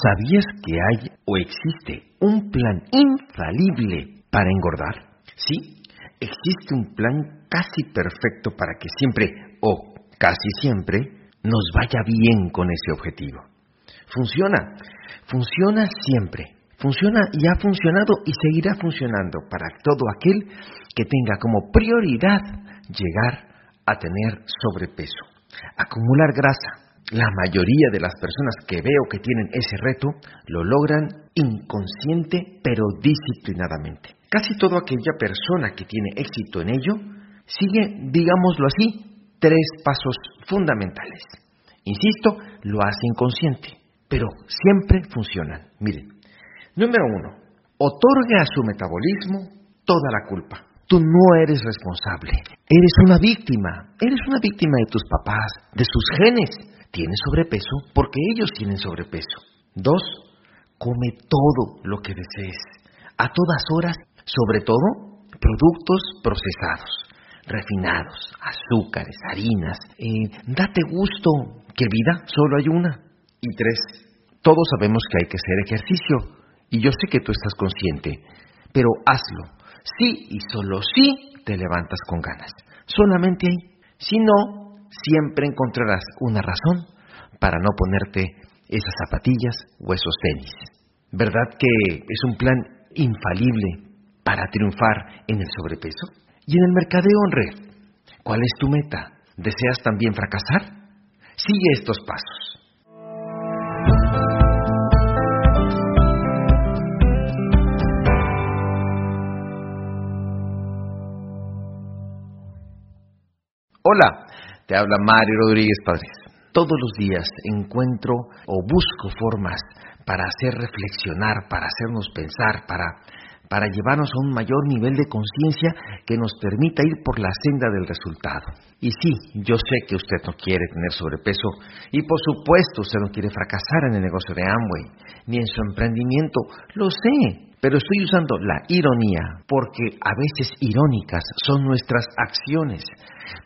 ¿Sabías que hay o existe un plan infalible para engordar? Sí, existe un plan casi perfecto para que siempre o casi siempre nos vaya bien con ese objetivo. Funciona, funciona siempre, funciona y ha funcionado y seguirá funcionando para todo aquel que tenga como prioridad llegar a tener sobrepeso, acumular grasa, la mayoría de las personas que veo que tienen ese reto lo logran inconsciente pero disciplinadamente. Casi toda aquella persona que tiene éxito en ello sigue, digámoslo así, tres pasos fundamentales. Insisto, lo hace inconsciente, pero siempre funcionan. Miren, número uno, otorga a su metabolismo toda la culpa. Tú no eres responsable, eres una víctima, eres una víctima de tus papás, de sus genes, tienes sobrepeso porque ellos tienen sobrepeso. Dos, come todo lo que desees, a todas horas, sobre todo productos procesados, refinados, azúcares, harinas. Eh, date gusto, que vida solo hay una. Y tres, todos sabemos que hay que hacer ejercicio, y yo sé que tú estás consciente, pero hazlo. Sí y solo sí te levantas con ganas. Solamente ahí. Si no, siempre encontrarás una razón para no ponerte esas zapatillas o esos tenis. ¿Verdad que es un plan infalible para triunfar en el sobrepeso? Y en el mercadeo en red, ¿cuál es tu meta? ¿Deseas también fracasar? Sigue estos pasos. Hola, te habla Mario Rodríguez Padres. Todos los días encuentro o busco formas para hacer reflexionar, para hacernos pensar, para, para llevarnos a un mayor nivel de conciencia que nos permita ir por la senda del resultado. Y sí, yo sé que usted no quiere tener sobrepeso y por supuesto usted no quiere fracasar en el negocio de Amway, ni en su emprendimiento, lo sé, pero estoy usando la ironía porque a veces irónicas son nuestras acciones.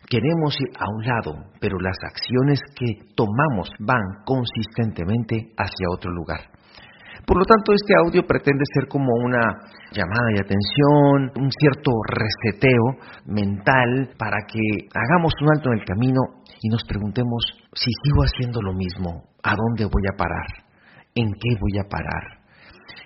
Queremos ir a un lado, pero las acciones que tomamos van consistentemente hacia otro lugar. Por lo tanto, este audio pretende ser como una llamada de atención, un cierto reseteo mental para que hagamos un alto en el camino y nos preguntemos si sigo haciendo lo mismo, ¿a dónde voy a parar? ¿En qué voy a parar?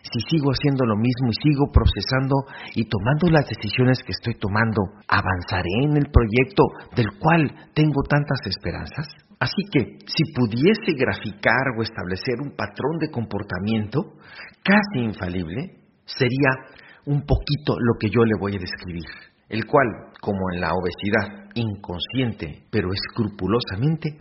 si sigo haciendo lo mismo y sigo procesando y tomando las decisiones que estoy tomando, ¿avanzaré en el proyecto del cual tengo tantas esperanzas? Así que si pudiese graficar o establecer un patrón de comportamiento casi infalible, sería un poquito lo que yo le voy a describir el cual, como en la obesidad, inconsciente pero escrupulosamente,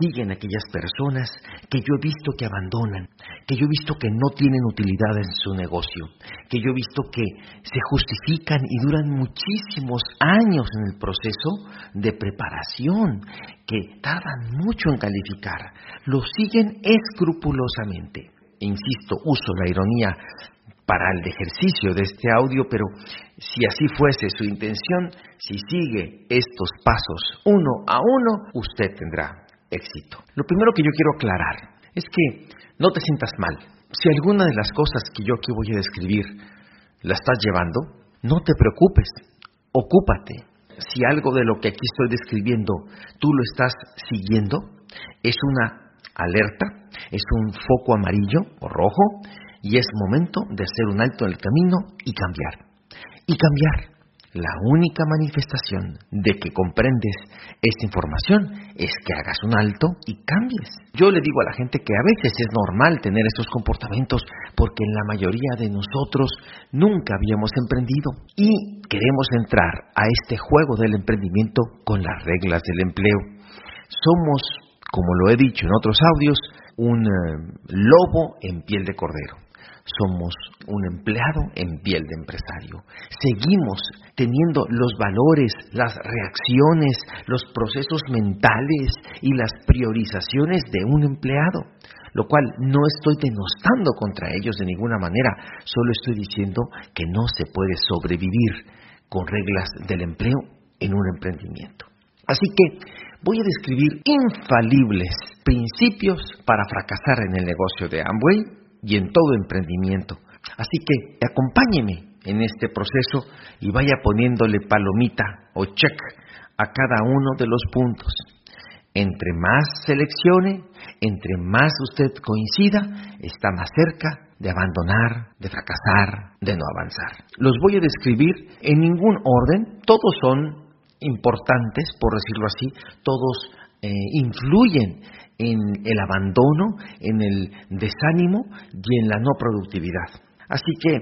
siguen aquellas personas que yo he visto que abandonan, que yo he visto que no tienen utilidad en su negocio, que yo he visto que se justifican y duran muchísimos años en el proceso de preparación, que tardan mucho en calificar, lo siguen escrupulosamente. Insisto, uso la ironía para el ejercicio de este audio, pero si así fuese su intención, si sigue estos pasos uno a uno, usted tendrá éxito. Lo primero que yo quiero aclarar es que no te sientas mal. Si alguna de las cosas que yo aquí voy a describir la estás llevando, no te preocupes, ocúpate. Si algo de lo que aquí estoy describiendo tú lo estás siguiendo, es una alerta, es un foco amarillo o rojo y es momento de hacer un alto en el camino y cambiar. Y cambiar. La única manifestación de que comprendes esta información es que hagas un alto y cambies. Yo le digo a la gente que a veces es normal tener estos comportamientos porque en la mayoría de nosotros nunca habíamos emprendido y queremos entrar a este juego del emprendimiento con las reglas del empleo. Somos, como lo he dicho en otros audios, un eh, lobo en piel de cordero somos un empleado en piel de empresario. Seguimos teniendo los valores, las reacciones, los procesos mentales y las priorizaciones de un empleado, lo cual no estoy denostando contra ellos de ninguna manera, solo estoy diciendo que no se puede sobrevivir con reglas del empleo en un emprendimiento. Así que voy a describir infalibles principios para fracasar en el negocio de Amway y en todo emprendimiento. Así que acompáñeme en este proceso y vaya poniéndole palomita o check a cada uno de los puntos. Entre más seleccione, entre más usted coincida, está más cerca de abandonar, de fracasar, de no avanzar. Los voy a describir en ningún orden, todos son importantes, por decirlo así, todos eh, influyen en el abandono, en el desánimo y en la no productividad. Así que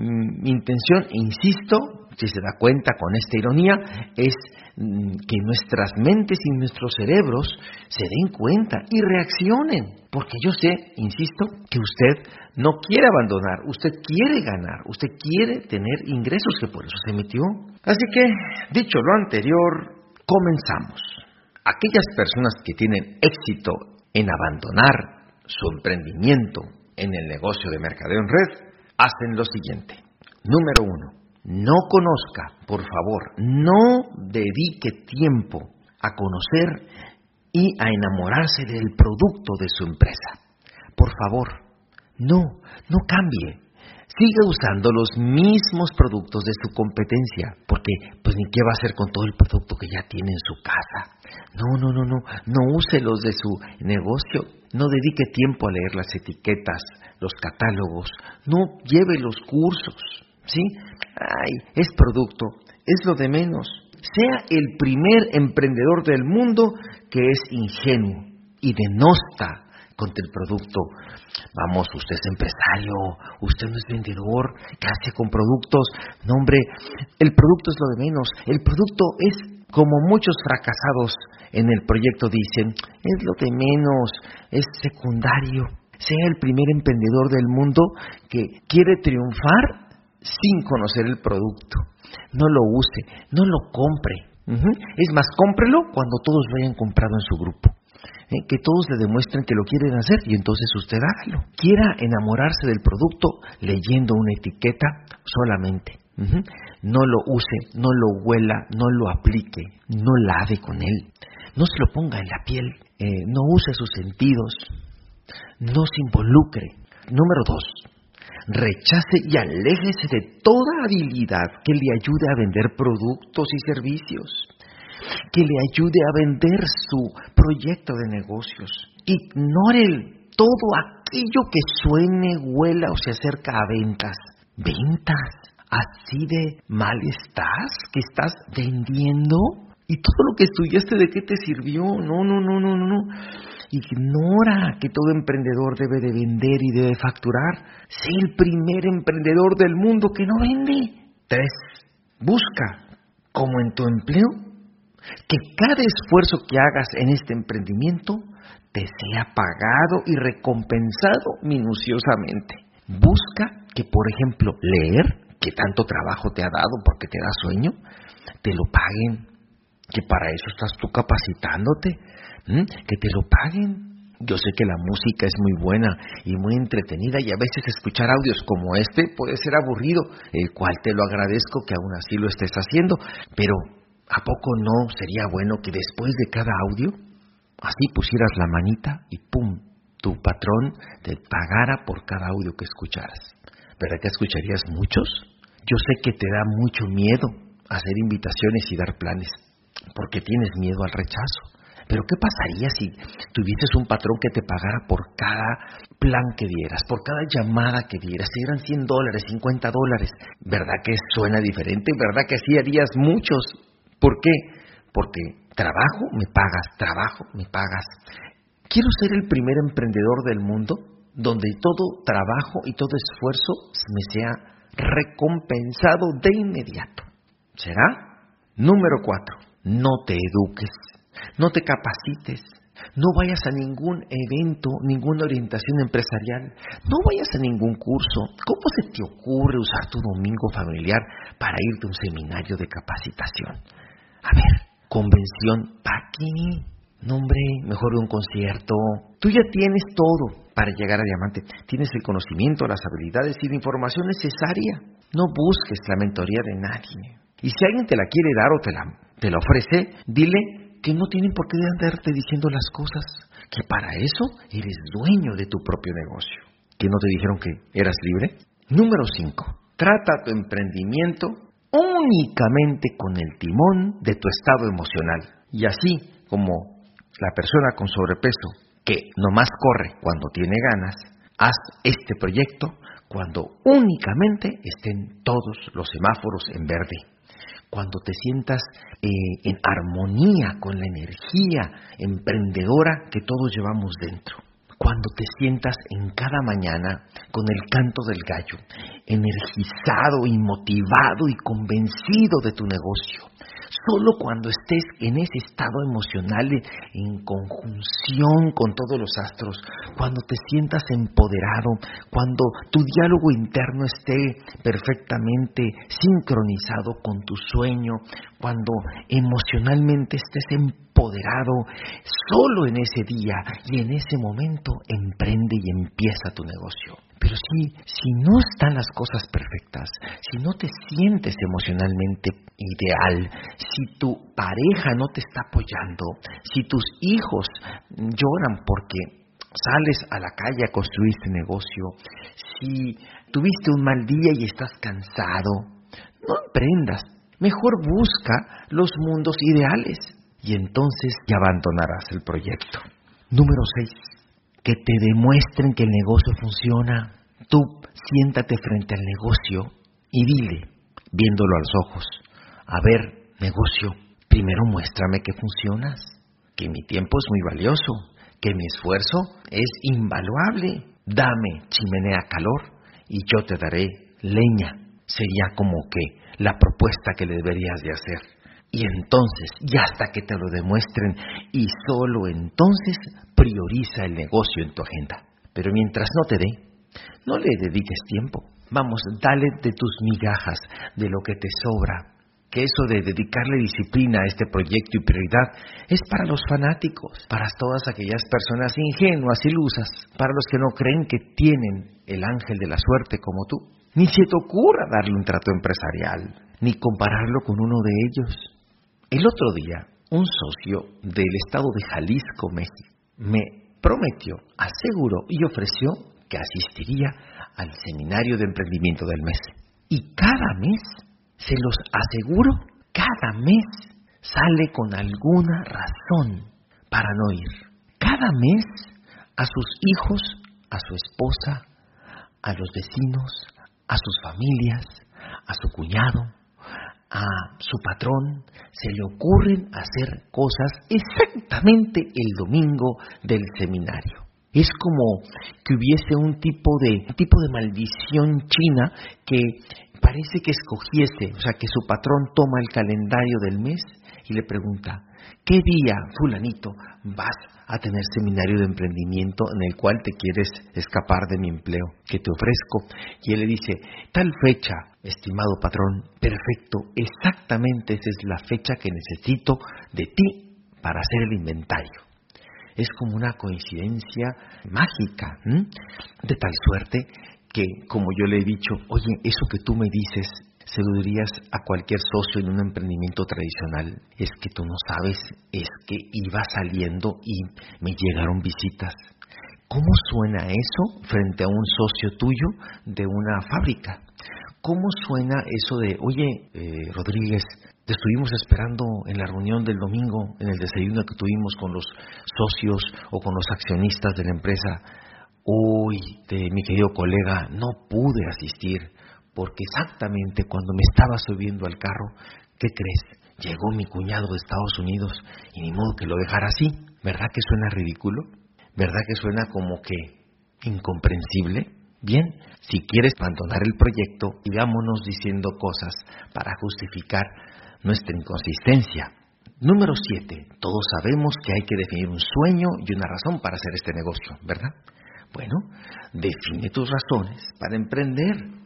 mm, mi intención, insisto, si se da cuenta con esta ironía, es mm, que nuestras mentes y nuestros cerebros se den cuenta y reaccionen. Porque yo sé, insisto, que usted no quiere abandonar, usted quiere ganar, usted quiere tener ingresos, que por eso se metió. Así que, dicho lo anterior, comenzamos. Aquellas personas que tienen éxito en abandonar su emprendimiento en el negocio de mercadeo en red, hacen lo siguiente. Número uno, no conozca, por favor, no dedique tiempo a conocer y a enamorarse del producto de su empresa. Por favor, no, no cambie. Siga usando los mismos productos de su competencia, porque pues ni qué va a hacer con todo el producto que ya tiene en su casa. No, no, no, no, no use los de su negocio, no dedique tiempo a leer las etiquetas, los catálogos, no lleve los cursos, ¿sí? Ay, es producto, es lo de menos. Sea el primer emprendedor del mundo que es ingenuo y denosta contra el producto. Vamos, usted es empresario, usted no es vendedor, ¿qué hace con productos? No, hombre, el producto es lo de menos. El producto es, como muchos fracasados en el proyecto dicen, es lo de menos, es secundario. Sea el primer emprendedor del mundo que quiere triunfar sin conocer el producto. No lo use, no lo compre. Es más, cómprelo cuando todos lo hayan comprado en su grupo. ¿Eh? que todos le demuestren que lo quieren hacer y entonces usted hágalo. Quiera enamorarse del producto leyendo una etiqueta solamente. No lo use, no lo huela, no lo aplique, no lave con él, no se lo ponga en la piel, eh, no use sus sentidos, no se involucre. Número dos, rechace y aléjese de toda habilidad que le ayude a vender productos y servicios que le ayude a vender su proyecto de negocios. Ignore todo aquello que suene, huela o se acerca a ventas. ¿Ventas? ¿Así de mal estás? ¿Que estás vendiendo? ¿Y todo lo que estudiaste de qué te sirvió? No, no, no, no, no. Ignora que todo emprendedor debe de vender y debe facturar. Sé el primer emprendedor del mundo que no vende. Tres. Busca, como en tu empleo, que cada esfuerzo que hagas en este emprendimiento te sea pagado y recompensado minuciosamente. Busca que, por ejemplo, leer, que tanto trabajo te ha dado porque te da sueño, te lo paguen, que para eso estás tú capacitándote, que te lo paguen. Yo sé que la música es muy buena y muy entretenida y a veces escuchar audios como este puede ser aburrido, el cual te lo agradezco que aún así lo estés haciendo, pero ¿A poco no sería bueno que después de cada audio, así pusieras la manita y ¡pum! tu patrón te pagara por cada audio que escucharas? ¿Verdad que escucharías muchos? Yo sé que te da mucho miedo hacer invitaciones y dar planes, porque tienes miedo al rechazo. Pero ¿qué pasaría si tuvieses un patrón que te pagara por cada plan que dieras, por cada llamada que dieras? Si eran 100 dólares, 50 dólares, ¿verdad que suena diferente? ¿Verdad que así harías muchos ¿Por qué? Porque trabajo, me pagas, trabajo, me pagas. Quiero ser el primer emprendedor del mundo donde todo trabajo y todo esfuerzo me sea recompensado de inmediato. ¿Será? Número cuatro, no te eduques, no te capacites, no vayas a ningún evento, ninguna orientación empresarial, no vayas a ningún curso. ¿Cómo se te ocurre usar tu domingo familiar para irte a un seminario de capacitación? A ver, convención, ¿para qué? No, hombre, mejor un concierto. Tú ya tienes todo para llegar a diamante. Tienes el conocimiento, las habilidades y la información necesaria. No busques la mentoría de nadie. Y si alguien te la quiere dar o te la, te la ofrece, dile que no tienen por qué andarte diciendo las cosas, que para eso eres dueño de tu propio negocio. ¿Que no te dijeron que eras libre? Número 5. Trata tu emprendimiento únicamente con el timón de tu estado emocional. Y así como la persona con sobrepeso que nomás corre cuando tiene ganas, haz este proyecto cuando únicamente estén todos los semáforos en verde, cuando te sientas eh, en armonía con la energía emprendedora que todos llevamos dentro, cuando te sientas en cada mañana con el canto del gallo, energizado y motivado y convencido de tu negocio, Solo cuando estés en ese estado emocional en conjunción con todos los astros, cuando te sientas empoderado, cuando tu diálogo interno esté perfectamente sincronizado con tu sueño, cuando emocionalmente estés empoderado, solo en ese día y en ese momento emprende y empieza tu negocio. Pero si, si no están las cosas perfectas, si no te sientes emocionalmente ideal, si tu pareja no te está apoyando, si tus hijos lloran porque sales a la calle a construir este negocio, si tuviste un mal día y estás cansado, no emprendas. Mejor busca los mundos ideales y entonces ya abandonarás el proyecto. Número 6 que te demuestren que el negocio funciona. Tú siéntate frente al negocio y dile, viéndolo a los ojos, a ver, negocio, primero muéstrame que funcionas, que mi tiempo es muy valioso, que mi esfuerzo es invaluable. Dame chimenea calor y yo te daré leña. Sería como que la propuesta que le deberías de hacer. Y entonces, y hasta que te lo demuestren, y solo entonces prioriza el negocio en tu agenda. Pero mientras no te dé, no le dediques tiempo. Vamos, dale de tus migajas, de lo que te sobra. Que eso de dedicarle disciplina a este proyecto y prioridad es para los fanáticos, para todas aquellas personas ingenuas, ilusas, para los que no creen que tienen el ángel de la suerte como tú. Ni se te ocurra darle un trato empresarial, ni compararlo con uno de ellos. El otro día, un socio del estado de Jalisco, México, me prometió, aseguró y ofreció que asistiría al seminario de emprendimiento del mes. Y cada mes, se los aseguro, cada mes sale con alguna razón para no ir. Cada mes a sus hijos, a su esposa, a los vecinos, a sus familias, a su cuñado, a su patrón se le ocurren hacer cosas exactamente el domingo del seminario. Es como que hubiese un tipo de tipo de maldición china que parece que escogiese, o sea, que su patrón toma el calendario del mes y le pregunta, ¿qué día, fulanito, vas a tener seminario de emprendimiento en el cual te quieres escapar de mi empleo que te ofrezco? Y él le dice, tal fecha, estimado patrón, perfecto, exactamente esa es la fecha que necesito de ti para hacer el inventario. Es como una coincidencia mágica, de tal suerte que, como yo le he dicho, oye, eso que tú me dices se lo dirías a cualquier socio en un emprendimiento tradicional, es que tú no sabes, es que iba saliendo y me llegaron visitas. ¿Cómo suena eso frente a un socio tuyo de una fábrica? ¿Cómo suena eso de, oye, eh, Rodríguez, te estuvimos esperando en la reunión del domingo, en el desayuno que tuvimos con los socios o con los accionistas de la empresa? De mi querido colega, no pude asistir porque exactamente cuando me estaba subiendo al carro, ¿qué crees? Llegó mi cuñado de Estados Unidos y ni modo que lo dejara así. ¿Verdad que suena ridículo? ¿Verdad que suena como que incomprensible? Bien, si quieres abandonar el proyecto, digámonos diciendo cosas para justificar nuestra inconsistencia. Número 7. Todos sabemos que hay que definir un sueño y una razón para hacer este negocio, ¿verdad? Bueno, define tus razones para emprender.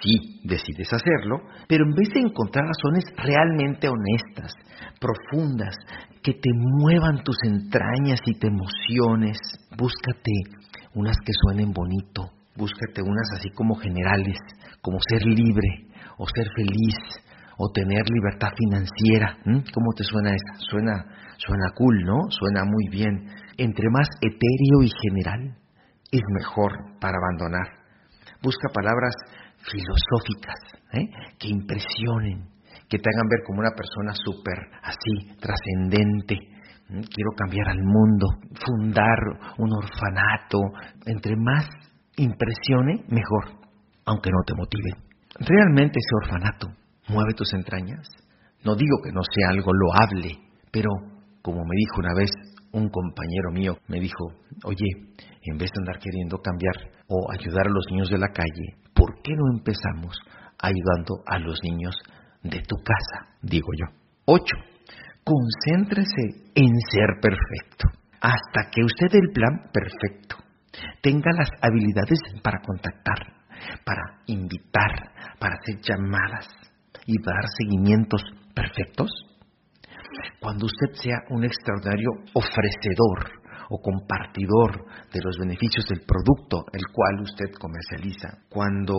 Sí, decides hacerlo, pero en vez de encontrar razones realmente honestas, profundas, que te muevan tus entrañas y te emociones, búscate unas que suenen bonito, búscate unas así como generales, como ser libre, o ser feliz, o tener libertad financiera. ¿Cómo te suena esa? Suena, suena cool, ¿no? Suena muy bien. Entre más etéreo y general, es mejor para abandonar. Busca palabras filosóficas ¿eh? que impresionen, que te hagan ver como una persona súper así, trascendente. Quiero cambiar al mundo, fundar un orfanato. Entre más impresione, mejor, aunque no te motive. ¿Realmente ese orfanato mueve tus entrañas? No digo que no sea algo loable, pero como me dijo una vez un compañero mío, me dijo, oye, en vez de andar queriendo cambiar o ayudar a los niños de la calle, ¿por qué no empezamos ayudando a los niños de tu casa? Digo yo. Ocho, concéntrese en ser perfecto. Hasta que usted el plan perfecto, tenga las habilidades para contactar, para invitar, para hacer llamadas y dar seguimientos perfectos. Cuando usted sea un extraordinario ofrecedor o compartidor de los beneficios del producto el cual usted comercializa, cuando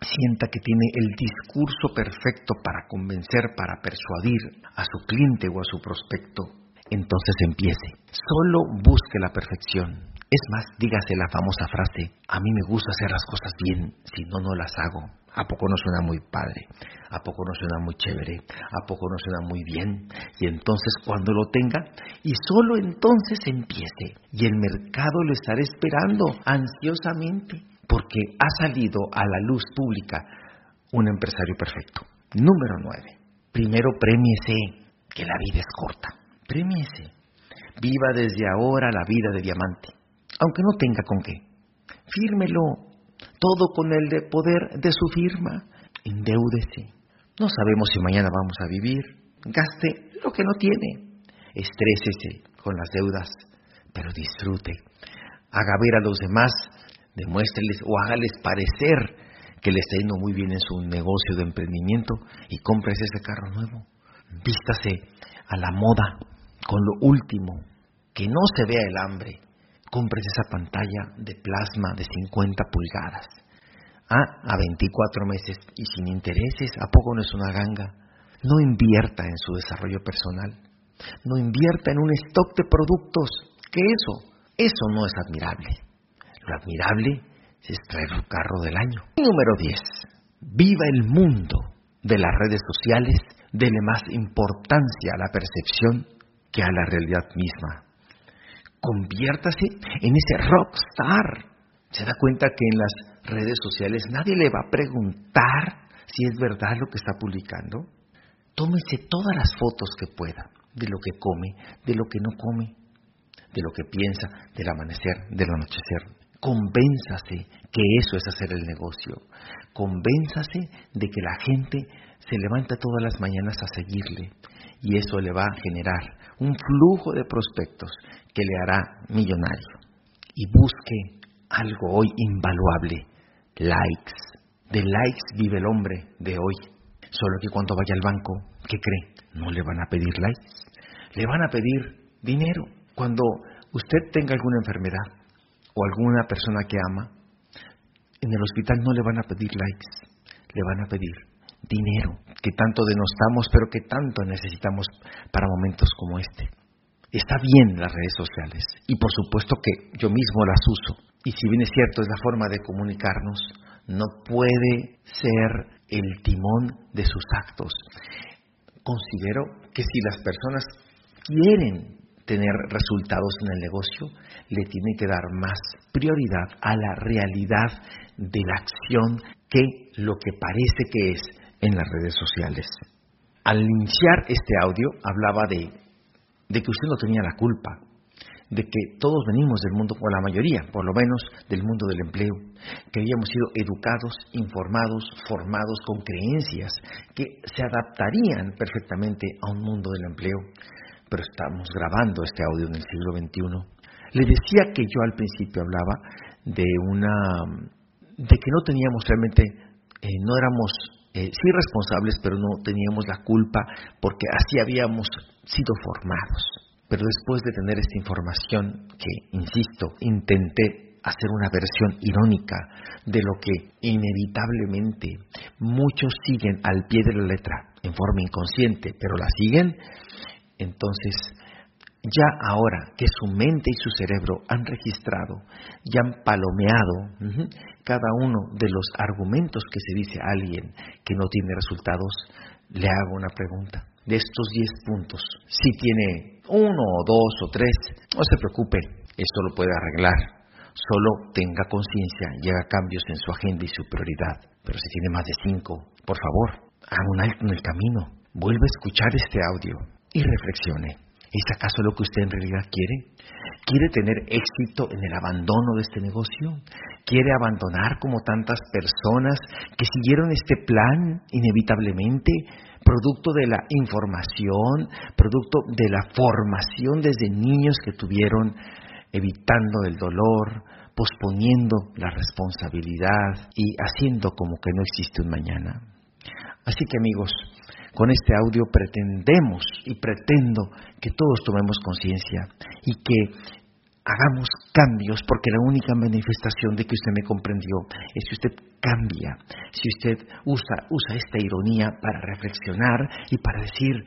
sienta que tiene el discurso perfecto para convencer, para persuadir a su cliente o a su prospecto, entonces empiece. Solo busque la perfección. Es más, dígase la famosa frase, a mí me gusta hacer las cosas bien, si no, no las hago. ¿A poco no suena muy padre? ¿A poco no suena muy chévere? ¿A poco no suena muy bien? Y entonces cuando lo tenga, y solo entonces empiece, y el mercado lo estará esperando ansiosamente, porque ha salido a la luz pública un empresario perfecto. Número nueve. Primero premiese, que la vida es corta. Premiese. Viva desde ahora la vida de diamante, aunque no tenga con qué. Fírmelo, todo con el de poder de su firma. Endeúdese. No sabemos si mañana vamos a vivir. Gaste lo que no tiene. Estrésese con las deudas, pero disfrute. Haga ver a los demás, demuéstreles o hágales parecer que le está yendo muy bien en su negocio de emprendimiento y cómprese ese carro nuevo. Vístase a la moda con lo último, que no se vea el hambre, compres esa pantalla de plasma de 50 pulgadas. Ah, a 24 meses y sin intereses, ¿a poco no es una ganga? No invierta en su desarrollo personal. No invierta en un stock de productos. ¿Qué eso? Eso no es admirable. Lo admirable es traer el carro del año. número 10. Viva el mundo de las redes sociales, dele más importancia a la percepción que a la realidad misma conviértase en ese rockstar. Se da cuenta que en las redes sociales nadie le va a preguntar si es verdad lo que está publicando. Tómese todas las fotos que pueda de lo que come, de lo que no come, de lo que piensa, del amanecer, del anochecer. Convénzase que eso es hacer el negocio. Convénzase de que la gente se levanta todas las mañanas a seguirle y eso le va a generar un flujo de prospectos que le hará millonario. Y busque algo hoy invaluable, likes. De likes vive el hombre de hoy. Solo que cuando vaya al banco, ¿qué cree? No le van a pedir likes, le van a pedir dinero. Cuando usted tenga alguna enfermedad o alguna persona que ama, en el hospital no le van a pedir likes, le van a pedir dinero, que tanto denostamos, pero que tanto necesitamos para momentos como este. Está bien las redes sociales y por supuesto que yo mismo las uso. Y si bien es cierto, es la forma de comunicarnos, no puede ser el timón de sus actos. Considero que si las personas quieren tener resultados en el negocio, le tiene que dar más prioridad a la realidad de la acción que lo que parece que es en las redes sociales. Al iniciar este audio hablaba de que usted no tenía la culpa, de que todos venimos del mundo, o la mayoría, por lo menos, del mundo del empleo, que habíamos sido educados, informados, formados con creencias que se adaptarían perfectamente a un mundo del empleo. Pero estamos grabando este audio en el siglo XXI. Le decía que yo al principio hablaba de una, de que no teníamos realmente, eh, no éramos eh, sí responsables, pero no teníamos la culpa porque así habíamos sido formados. Pero después de tener esta información, que, insisto, intenté hacer una versión irónica de lo que inevitablemente muchos siguen al pie de la letra en forma inconsciente, pero la siguen, entonces ya ahora que su mente y su cerebro han registrado, ya han palomeado cada uno de los argumentos que se dice a alguien que no tiene resultados, le hago una pregunta. De estos 10 puntos, si tiene uno o dos o tres, no se preocupe, esto lo puede arreglar. Solo tenga conciencia y haga cambios en su agenda y su prioridad. Pero si tiene más de cinco, por favor, haga un alto en el camino, vuelva a escuchar este audio y reflexione. ¿Es acaso lo que usted en realidad quiere? ¿Quiere tener éxito en el abandono de este negocio? ¿Quiere abandonar como tantas personas que siguieron este plan inevitablemente, producto de la información, producto de la formación desde niños que tuvieron, evitando el dolor, posponiendo la responsabilidad y haciendo como que no existe un mañana? Así que amigos, con este audio pretendemos y pretendo que todos tomemos conciencia y que hagamos cambios, porque la única manifestación de que usted me comprendió es si usted cambia, si usted usa, usa esta ironía para reflexionar y para decir,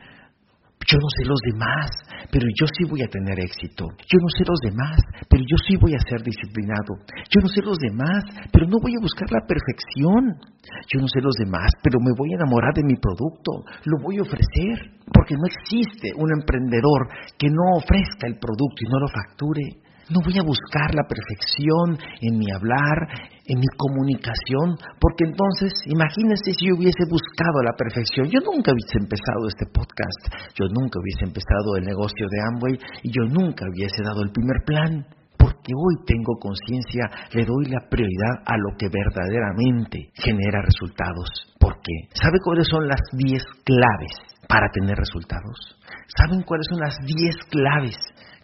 yo no sé los demás, pero yo sí voy a tener éxito. Yo no sé los demás, pero yo sí voy a ser disciplinado. Yo no sé los demás, pero no voy a buscar la perfección. Yo no sé los demás, pero me voy a enamorar de mi producto. Lo voy a ofrecer, porque no existe un emprendedor que no ofrezca el producto y no lo facture. No voy a buscar la perfección en mi hablar, en mi comunicación, porque entonces, imagínense si yo hubiese buscado la perfección. Yo nunca hubiese empezado este podcast, yo nunca hubiese empezado el negocio de Amway y yo nunca hubiese dado el primer plan. Porque hoy tengo conciencia, le doy la prioridad a lo que verdaderamente genera resultados. ¿Por qué? ¿Sabe cuáles son las 10 claves para tener resultados? ¿Saben cuáles son las 10 claves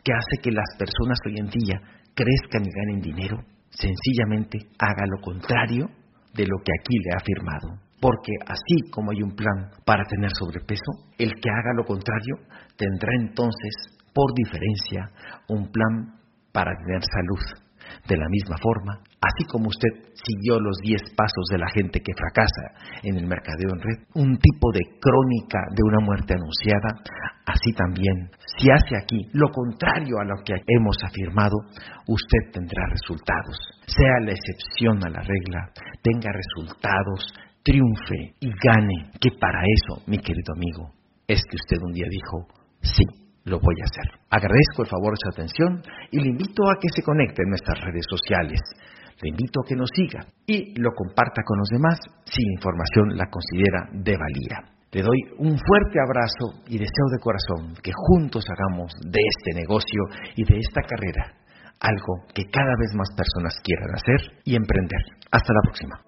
que hace que las personas hoy en día crezcan y ganen dinero, sencillamente haga lo contrario de lo que aquí le ha afirmado. Porque así como hay un plan para tener sobrepeso, el que haga lo contrario tendrá entonces, por diferencia, un plan para tener salud. De la misma forma, así como usted siguió los 10 pasos de la gente que fracasa en el mercadeo en red, un tipo de crónica de una muerte anunciada, así también, si hace aquí lo contrario a lo que hemos afirmado, usted tendrá resultados. Sea la excepción a la regla, tenga resultados, triunfe y gane, que para eso, mi querido amigo, es que usted un día dijo, sí, lo voy a hacer. Agradezco el favor de su atención y le invito a que se conecte en nuestras redes sociales. Le invito a que nos siga y lo comparta con los demás si información la considera de valía. Le doy un fuerte abrazo y deseo de corazón que juntos hagamos de este negocio y de esta carrera algo que cada vez más personas quieran hacer y emprender. Hasta la próxima.